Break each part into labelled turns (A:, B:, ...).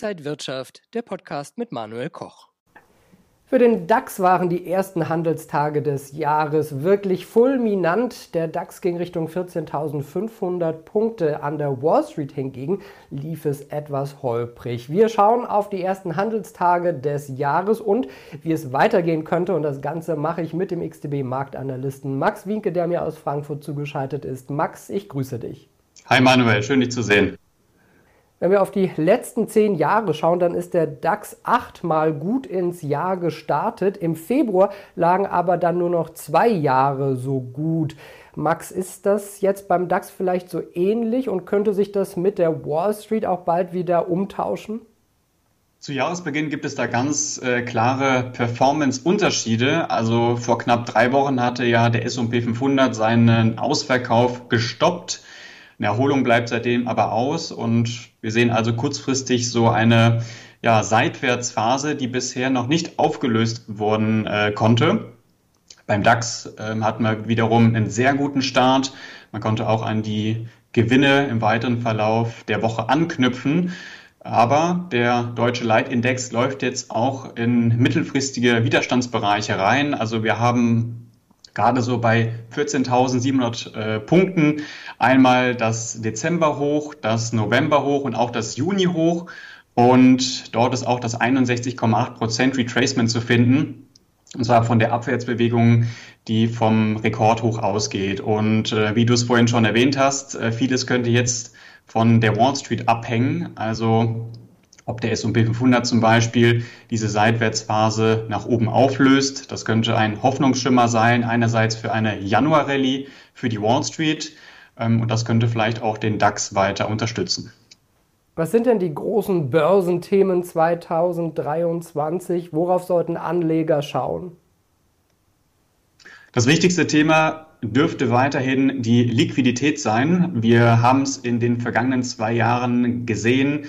A: Inside Wirtschaft, der Podcast mit Manuel Koch.
B: Für den DAX waren die ersten Handelstage des Jahres wirklich fulminant. Der DAX ging Richtung 14.500 Punkte. An der Wall Street hingegen lief es etwas holprig. Wir schauen auf die ersten Handelstage des Jahres und wie es weitergehen könnte. Und das Ganze mache ich mit dem XTB-Marktanalysten Max Winke, der mir aus Frankfurt zugeschaltet ist. Max, ich grüße dich.
C: Hi Manuel, schön dich zu sehen.
B: Wenn wir auf die letzten zehn Jahre schauen, dann ist der DAX achtmal gut ins Jahr gestartet. Im Februar lagen aber dann nur noch zwei Jahre so gut. Max, ist das jetzt beim DAX vielleicht so ähnlich und könnte sich das mit der Wall Street auch bald wieder umtauschen?
C: Zu Jahresbeginn gibt es da ganz äh, klare Performance-Unterschiede. Also vor knapp drei Wochen hatte ja der S&P 500 seinen Ausverkauf gestoppt. Eine Erholung bleibt seitdem aber aus und wir sehen also kurzfristig so eine ja, Seitwärtsphase, die bisher noch nicht aufgelöst worden äh, konnte. Beim DAX äh, hatten wir wiederum einen sehr guten Start. Man konnte auch an die Gewinne im weiteren Verlauf der Woche anknüpfen. Aber der deutsche Leitindex läuft jetzt auch in mittelfristige Widerstandsbereiche rein. Also wir haben gerade so bei 14.700 äh, Punkten einmal das Dezember hoch, das November hoch und auch das Juni hoch. Und dort ist auch das 61,8 Prozent Retracement zu finden. Und zwar von der Abwärtsbewegung, die vom Rekordhoch ausgeht. Und äh, wie du es vorhin schon erwähnt hast, äh, vieles könnte jetzt von der Wall Street abhängen. Also ob der S&P 500 zum Beispiel diese Seitwärtsphase nach oben auflöst. Das könnte ein Hoffnungsschimmer sein, einerseits für eine Januar-Rallye für die Wall Street ähm, und das könnte vielleicht auch den DAX weiter unterstützen.
B: Was sind denn die großen Börsenthemen 2023? Worauf sollten Anleger schauen?
C: Das wichtigste Thema dürfte weiterhin die Liquidität sein. Wir haben es in den vergangenen zwei Jahren gesehen.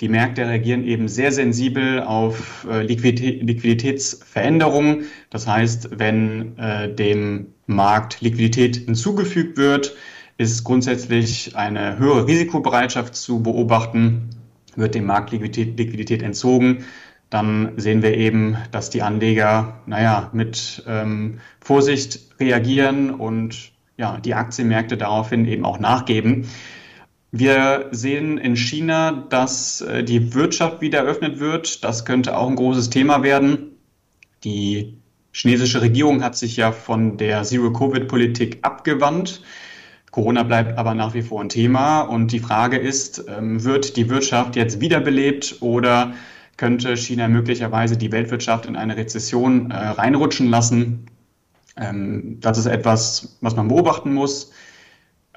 C: Die Märkte reagieren eben sehr sensibel auf äh, Liquiditätsveränderungen. Das heißt, wenn äh, dem Markt Liquidität hinzugefügt wird, ist grundsätzlich eine höhere Risikobereitschaft zu beobachten. Wird dem Markt Liquidität, Liquidität entzogen, dann sehen wir eben, dass die Anleger, naja, mit ähm, Vorsicht reagieren und ja, die Aktienmärkte daraufhin eben auch nachgeben. Wir sehen in China, dass äh, die Wirtschaft wieder eröffnet wird. Das könnte auch ein großes Thema werden. Die chinesische Regierung hat sich ja von der Zero-Covid-Politik abgewandt. Corona bleibt aber nach wie vor ein Thema. Und die Frage ist, ähm, wird die Wirtschaft jetzt wiederbelebt oder könnte China möglicherweise die Weltwirtschaft in eine Rezession äh, reinrutschen lassen? Ähm, das ist etwas, was man beobachten muss.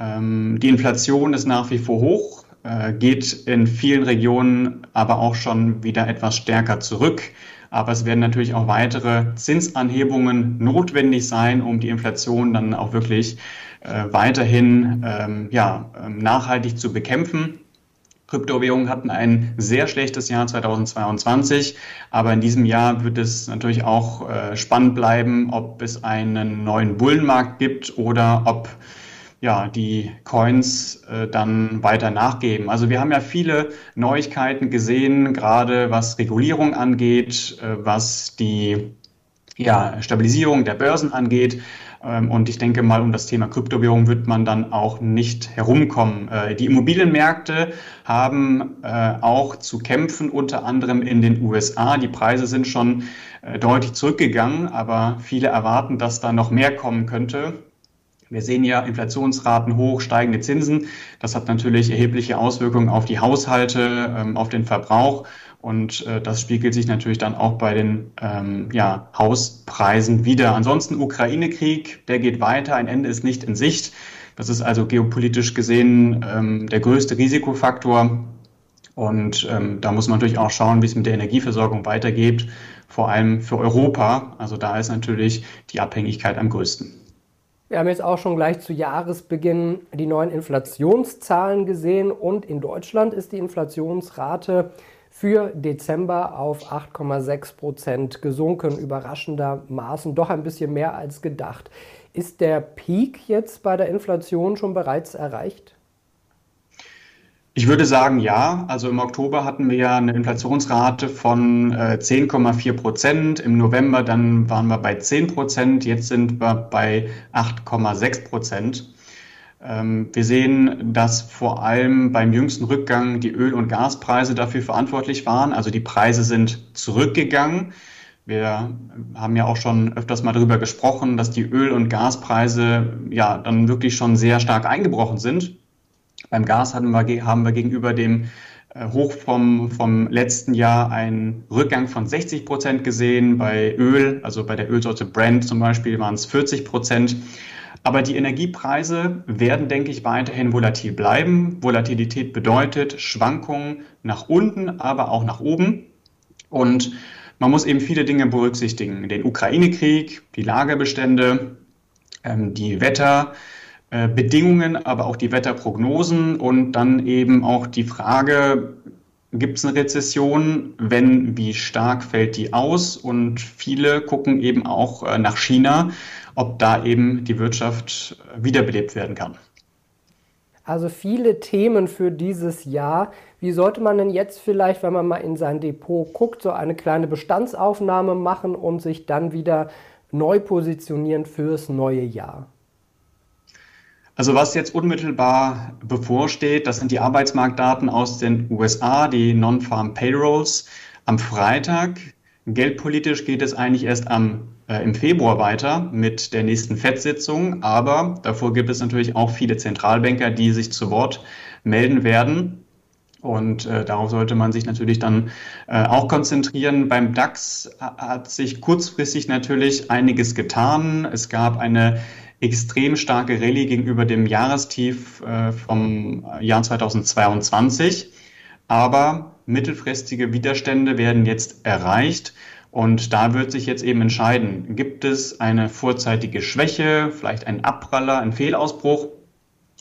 C: Ähm, die Inflation ist nach wie vor hoch, äh, geht in vielen Regionen aber auch schon wieder etwas stärker zurück. Aber es werden natürlich auch weitere Zinsanhebungen notwendig sein, um die Inflation dann auch wirklich äh, weiterhin ähm, ja, ähm, nachhaltig zu bekämpfen. Kryptowährungen hatten ein sehr schlechtes Jahr 2022, aber in diesem Jahr wird es natürlich auch äh, spannend bleiben, ob es einen neuen Bullenmarkt gibt oder ob ja, die Coins äh, dann weiter nachgeben. Also wir haben ja viele Neuigkeiten gesehen, gerade was Regulierung angeht, äh, was die ja, Stabilisierung der Börsen angeht. Ähm, und ich denke mal, um das Thema Kryptowährung wird man dann auch nicht herumkommen. Äh, die Immobilienmärkte haben äh, auch zu kämpfen, unter anderem in den USA. Die Preise sind schon äh, deutlich zurückgegangen, aber viele erwarten, dass da noch mehr kommen könnte. Wir sehen ja Inflationsraten hoch, steigende Zinsen. Das hat natürlich erhebliche Auswirkungen auf die Haushalte, ähm, auf den Verbrauch. Und äh, das spiegelt sich natürlich dann auch bei den ähm, ja, Hauspreisen wieder. Ansonsten Ukraine-Krieg, der geht weiter. Ein Ende ist nicht in Sicht. Das ist also geopolitisch gesehen ähm, der größte Risikofaktor. Und ähm, da muss man natürlich auch schauen, wie es mit der Energieversorgung weitergeht, vor allem für Europa. Also da ist natürlich die Abhängigkeit am größten.
B: Wir haben jetzt auch schon gleich zu Jahresbeginn die neuen Inflationszahlen gesehen und in Deutschland ist die Inflationsrate für Dezember auf 8,6 Prozent gesunken, überraschendermaßen doch ein bisschen mehr als gedacht. Ist der Peak jetzt bei der Inflation schon bereits erreicht?
C: Ich würde sagen, ja. Also im Oktober hatten wir ja eine Inflationsrate von äh, 10,4 Prozent. Im November dann waren wir bei 10 Prozent. Jetzt sind wir bei 8,6 Prozent. Ähm, wir sehen, dass vor allem beim jüngsten Rückgang die Öl- und Gaspreise dafür verantwortlich waren. Also die Preise sind zurückgegangen. Wir haben ja auch schon öfters mal darüber gesprochen, dass die Öl- und Gaspreise ja dann wirklich schon sehr stark eingebrochen sind. Beim Gas hatten wir, haben wir gegenüber dem äh, Hoch vom, vom letzten Jahr einen Rückgang von 60 Prozent gesehen. Bei Öl, also bei der Ölsorte Brent zum Beispiel, waren es 40 Prozent. Aber die Energiepreise werden, denke ich, weiterhin volatil bleiben. Volatilität bedeutet Schwankungen nach unten, aber auch nach oben. Und man muss eben viele Dinge berücksichtigen. Den Ukraine-Krieg, die Lagerbestände, ähm, die Wetter, Bedingungen, aber auch die Wetterprognosen und dann eben auch die Frage, gibt es eine Rezession? Wenn, wie stark fällt die aus? Und viele gucken eben auch äh, nach China, ob da eben die Wirtschaft wiederbelebt werden kann.
B: Also viele Themen für dieses Jahr. Wie sollte man denn jetzt vielleicht, wenn man mal in sein Depot guckt, so eine kleine Bestandsaufnahme machen und sich dann wieder neu positionieren fürs neue Jahr?
C: Also was jetzt unmittelbar bevorsteht, das sind die Arbeitsmarktdaten aus den USA, die Non-Farm Payrolls am Freitag. Geldpolitisch geht es eigentlich erst am, äh, im Februar weiter mit der nächsten FED-Sitzung, aber davor gibt es natürlich auch viele Zentralbanker, die sich zu Wort melden werden. Und äh, darauf sollte man sich natürlich dann äh, auch konzentrieren. Beim DAX hat sich kurzfristig natürlich einiges getan. Es gab eine extrem starke Rallye gegenüber dem Jahrestief äh, vom Jahr 2022. Aber mittelfristige Widerstände werden jetzt erreicht. Und da wird sich jetzt eben entscheiden, gibt es eine vorzeitige Schwäche, vielleicht ein Abpraller, ein Fehlausbruch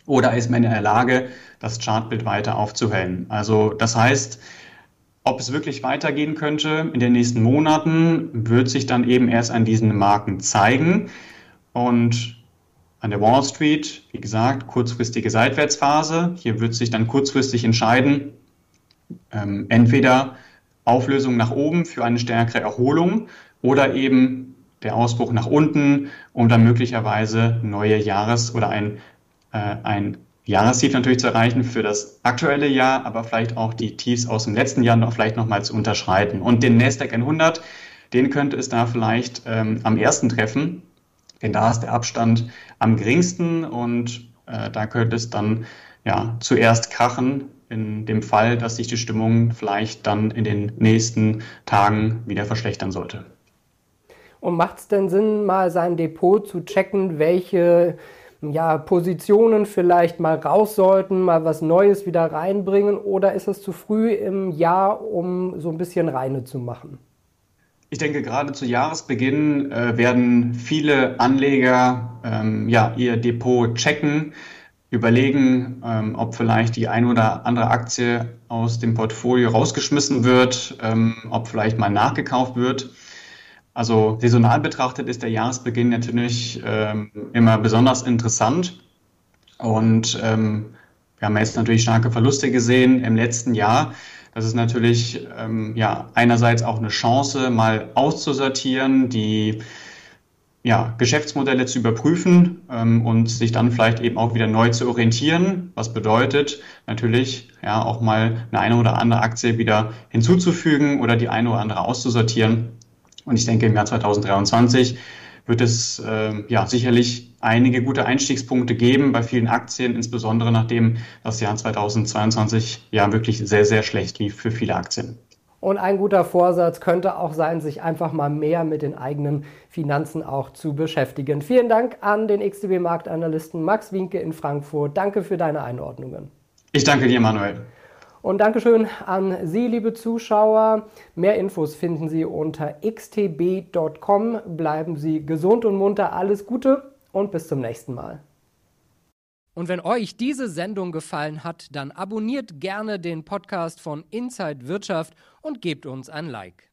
C: oder ist man in der Lage, das Chartbild weiter aufzuhellen? Also das heißt, ob es wirklich weitergehen könnte in den nächsten Monaten, wird sich dann eben erst an diesen Marken zeigen. Und an der Wall Street, wie gesagt, kurzfristige Seitwärtsphase. Hier wird sich dann kurzfristig entscheiden, ähm, entweder Auflösung nach oben für eine stärkere Erholung oder eben der Ausbruch nach unten, um dann möglicherweise neue Jahres- oder ein, äh, ein Jahrestief natürlich zu erreichen für das aktuelle Jahr, aber vielleicht auch die Tiefs aus dem letzten Jahr noch vielleicht nochmal zu unterschreiten. Und den Nasdaq 100, den könnte es da vielleicht ähm, am ersten treffen, denn da ist der Abstand am geringsten und äh, da könnte es dann ja zuerst krachen in dem Fall, dass sich die Stimmung vielleicht dann in den nächsten Tagen wieder verschlechtern sollte.
B: Und macht es denn Sinn, mal sein Depot zu checken, welche ja, Positionen vielleicht mal raus sollten, mal was Neues wieder reinbringen? Oder ist es zu früh im Jahr, um so ein bisschen reine zu machen?
C: Ich denke, gerade zu Jahresbeginn äh, werden viele Anleger ähm, ja, ihr Depot checken, überlegen, ähm, ob vielleicht die ein oder andere Aktie aus dem Portfolio rausgeschmissen wird, ähm, ob vielleicht mal nachgekauft wird. Also saisonal betrachtet ist der Jahresbeginn natürlich ähm, immer besonders interessant. Und ähm, wir haben jetzt natürlich starke Verluste gesehen im letzten Jahr. Das ist natürlich ähm, ja einerseits auch eine Chance, mal auszusortieren, die ja, Geschäftsmodelle zu überprüfen ähm, und sich dann vielleicht eben auch wieder neu zu orientieren. Was bedeutet natürlich ja auch mal eine eine oder andere Aktie wieder hinzuzufügen oder die eine oder andere auszusortieren. Und ich denke, im Jahr 2023 wird es äh, ja sicherlich einige gute Einstiegspunkte geben bei vielen Aktien, insbesondere nachdem das Jahr 2022 ja wirklich sehr, sehr schlecht lief für viele Aktien.
B: Und ein guter Vorsatz könnte auch sein, sich einfach mal mehr mit den eigenen Finanzen auch zu beschäftigen. Vielen Dank an den XTB-Marktanalysten Max Winke in Frankfurt. Danke für deine Einordnungen.
C: Ich danke dir, Manuel.
B: Und Dankeschön an Sie, liebe Zuschauer. Mehr Infos finden Sie unter xtb.com. Bleiben Sie gesund und munter. Alles Gute und bis zum nächsten Mal.
A: Und wenn euch diese Sendung gefallen hat, dann abonniert gerne den Podcast von Inside Wirtschaft und gebt uns ein Like.